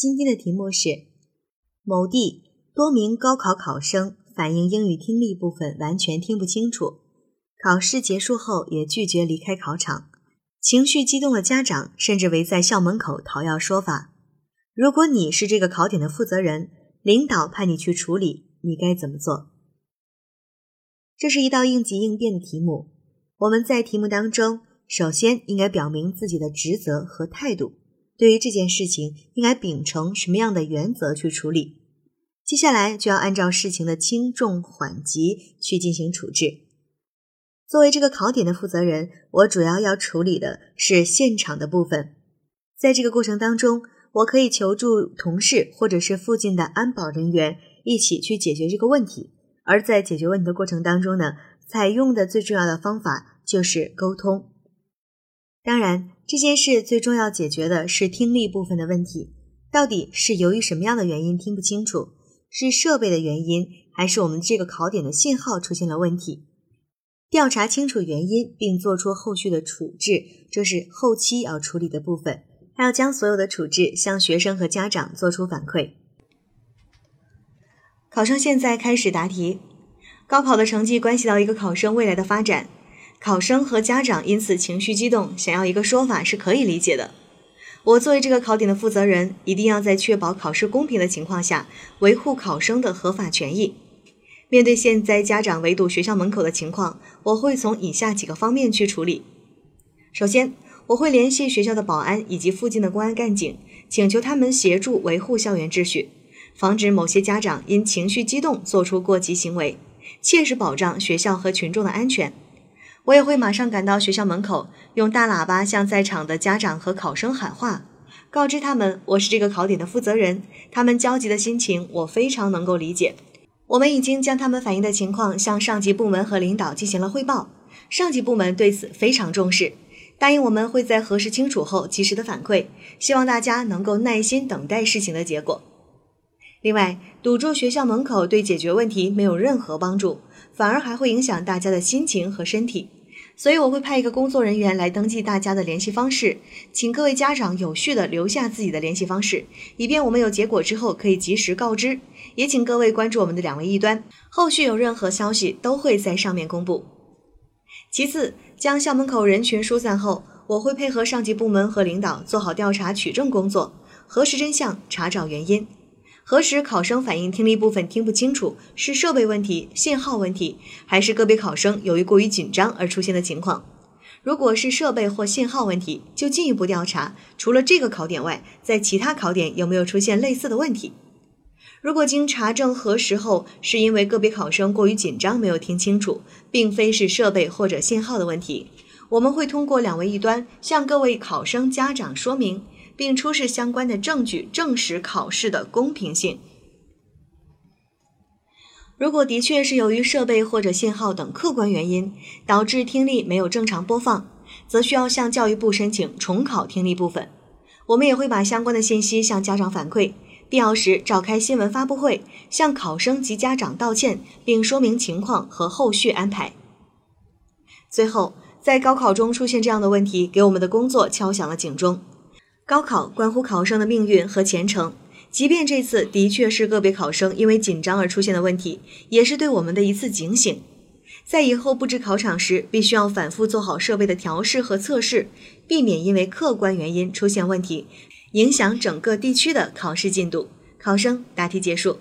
今天的题目是：某地多名高考考生反映英语听力部分完全听不清楚，考试结束后也拒绝离开考场，情绪激动的家长甚至围在校门口讨要说法。如果你是这个考点的负责人，领导派你去处理，你该怎么做？这是一道应急应变的题目。我们在题目当中，首先应该表明自己的职责和态度。对于这件事情，应该秉承什么样的原则去处理？接下来就要按照事情的轻重缓急去进行处置。作为这个考点的负责人，我主要要处理的是现场的部分。在这个过程当中，我可以求助同事或者是附近的安保人员一起去解决这个问题。而在解决问题的过程当中呢，采用的最重要的方法就是沟通。当然。这件事最重要解决的是听力部分的问题，到底是由于什么样的原因听不清楚？是设备的原因，还是我们这个考点的信号出现了问题？调查清楚原因，并做出后续的处置，这是后期要处理的部分。还要将所有的处置向学生和家长做出反馈。考生现在开始答题。高考的成绩关系到一个考生未来的发展。考生和家长因此情绪激动，想要一个说法是可以理解的。我作为这个考点的负责人，一定要在确保考试公平的情况下，维护考生的合法权益。面对现在家长围堵学校门口的情况，我会从以下几个方面去处理。首先，我会联系学校的保安以及附近的公安干警，请求他们协助维护校园秩序，防止某些家长因情绪激动做出过激行为，切实保障学校和群众的安全。我也会马上赶到学校门口，用大喇叭向在场的家长和考生喊话，告知他们我是这个考点的负责人。他们焦急的心情我非常能够理解。我们已经将他们反映的情况向上级部门和领导进行了汇报，上级部门对此非常重视，答应我们会在核实清楚后及时的反馈。希望大家能够耐心等待事情的结果。另外，堵住学校门口对解决问题没有任何帮助。反而还会影响大家的心情和身体，所以我会派一个工作人员来登记大家的联系方式，请各位家长有序的留下自己的联系方式，以便我们有结果之后可以及时告知。也请各位关注我们的两位一端，后续有任何消息都会在上面公布。其次，将校门口人群疏散后，我会配合上级部门和领导做好调查取证工作，核实真相，查找原因。核实考生反映听力部分听不清楚是设备问题、信号问题，还是个别考生由于过于紧张而出现的情况？如果是设备或信号问题，就进一步调查，除了这个考点外，在其他考点有没有出现类似的问题？如果经查证核实后，是因为个别考生过于紧张没有听清楚，并非是设备或者信号的问题，我们会通过两位一端向各位考生家长说明。并出示相关的证据，证实考试的公平性。如果的确是由于设备或者信号等客观原因导致听力没有正常播放，则需要向教育部申请重考听力部分。我们也会把相关的信息向家长反馈，必要时召开新闻发布会，向考生及家长道歉，并说明情况和后续安排。最后，在高考中出现这样的问题，给我们的工作敲响了警钟。高考关乎考生的命运和前程，即便这次的确是个别考生因为紧张而出现的问题，也是对我们的一次警醒。在以后布置考场时，必须要反复做好设备的调试和测试，避免因为客观原因出现问题，影响整个地区的考试进度。考生答题结束。